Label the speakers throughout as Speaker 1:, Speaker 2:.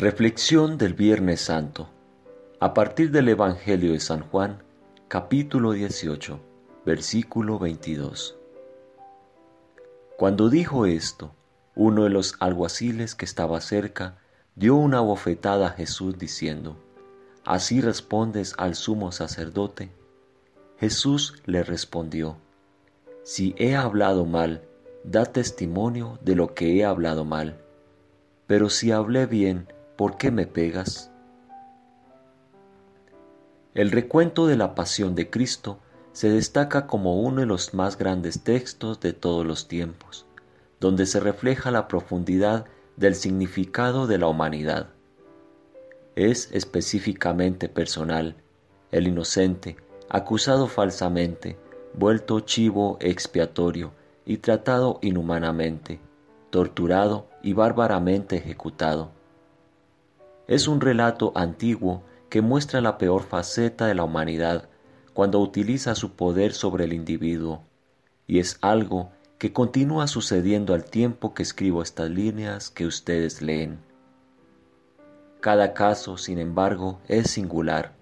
Speaker 1: Reflexión del Viernes Santo. A partir del Evangelio de San Juan, capítulo 18, versículo 22. Cuando dijo esto, uno de los alguaciles que estaba cerca dio una bofetada a Jesús diciendo, ¿Así respondes al sumo sacerdote? Jesús le respondió, Si he hablado mal, da testimonio de lo que he hablado mal. Pero si hablé bien, ¿por qué me pegas? El recuento de la pasión de Cristo se destaca como uno de los más grandes textos de todos los tiempos, donde se refleja la profundidad del significado de la humanidad. Es específicamente personal, el inocente, acusado falsamente, vuelto chivo expiatorio y tratado inhumanamente, torturado y bárbaramente ejecutado. Es un relato antiguo que muestra la peor faceta de la humanidad cuando utiliza su poder sobre el individuo, y es algo que continúa sucediendo al tiempo que escribo estas líneas que ustedes leen. Cada caso, sin embargo, es singular.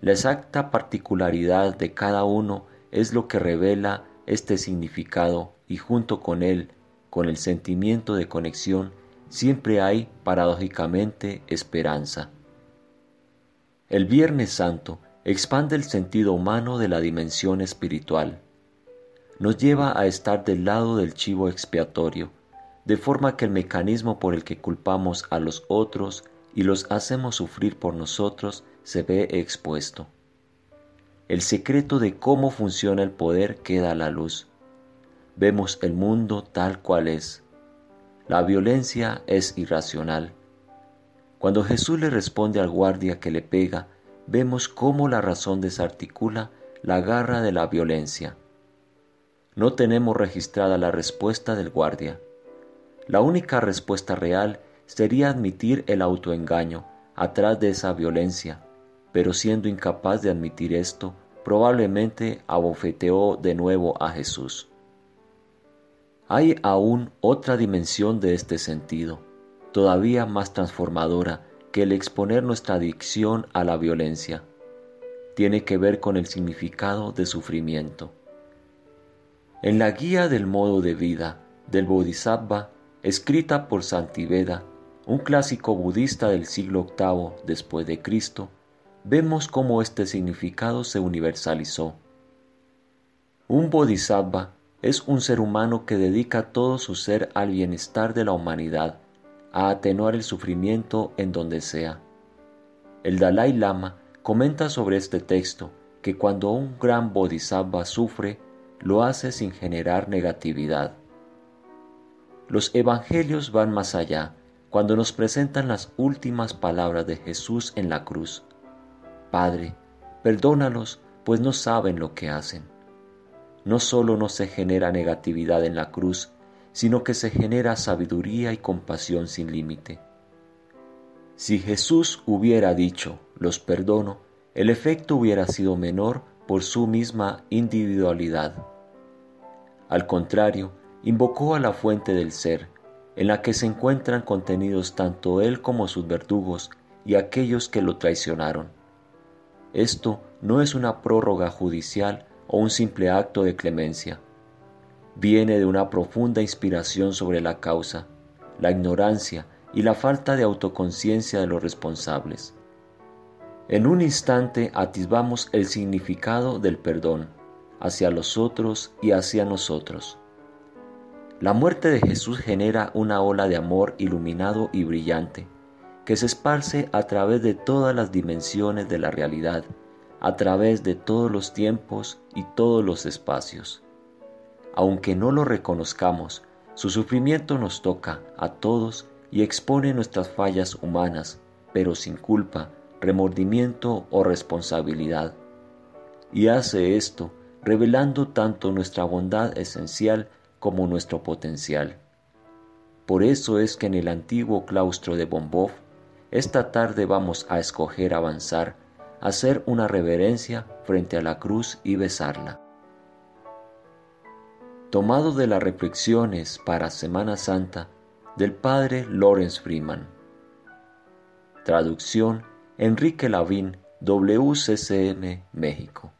Speaker 1: La exacta particularidad de cada uno es lo que revela este significado y junto con él, con el sentimiento de conexión, siempre hay, paradójicamente, esperanza. El Viernes Santo expande el sentido humano de la dimensión espiritual nos lleva a estar del lado del chivo expiatorio, de forma que el mecanismo por el que culpamos a los otros y los hacemos sufrir por nosotros se ve expuesto. El secreto de cómo funciona el poder queda a la luz. Vemos el mundo tal cual es. La violencia es irracional. Cuando Jesús le responde al guardia que le pega, vemos cómo la razón desarticula la garra de la violencia no tenemos registrada la respuesta del guardia. La única respuesta real sería admitir el autoengaño atrás de esa violencia, pero siendo incapaz de admitir esto, probablemente abofeteó de nuevo a Jesús. Hay aún otra dimensión de este sentido, todavía más transformadora que el exponer nuestra adicción a la violencia. Tiene que ver con el significado de sufrimiento. En la guía del modo de vida del Bodhisattva, escrita por Santiveda, un clásico budista del siglo VIII después de Cristo, vemos cómo este significado se universalizó. Un Bodhisattva es un ser humano que dedica todo su ser al bienestar de la humanidad, a atenuar el sufrimiento en donde sea. El Dalai Lama comenta sobre este texto que cuando un gran Bodhisattva sufre, lo hace sin generar negatividad. Los evangelios van más allá cuando nos presentan las últimas palabras de Jesús en la cruz. Padre, perdónalos, pues no saben lo que hacen. No solo no se genera negatividad en la cruz, sino que se genera sabiduría y compasión sin límite. Si Jesús hubiera dicho, los perdono, el efecto hubiera sido menor por su misma individualidad. Al contrario, invocó a la fuente del ser, en la que se encuentran contenidos tanto él como sus verdugos y aquellos que lo traicionaron. Esto no es una prórroga judicial o un simple acto de clemencia. Viene de una profunda inspiración sobre la causa, la ignorancia y la falta de autoconciencia de los responsables. En un instante atisbamos el significado del perdón hacia los otros y hacia nosotros. La muerte de Jesús genera una ola de amor iluminado y brillante, que se esparce a través de todas las dimensiones de la realidad, a través de todos los tiempos y todos los espacios. Aunque no lo reconozcamos, su sufrimiento nos toca a todos y expone nuestras fallas humanas, pero sin culpa, remordimiento o responsabilidad. Y hace esto revelando tanto nuestra bondad esencial como nuestro potencial. Por eso es que en el antiguo claustro de Bombov, esta tarde vamos a escoger avanzar, hacer una reverencia frente a la cruz y besarla. Tomado de las reflexiones para Semana Santa del padre Lawrence Freeman. Traducción Enrique Lavín, WCCM, México.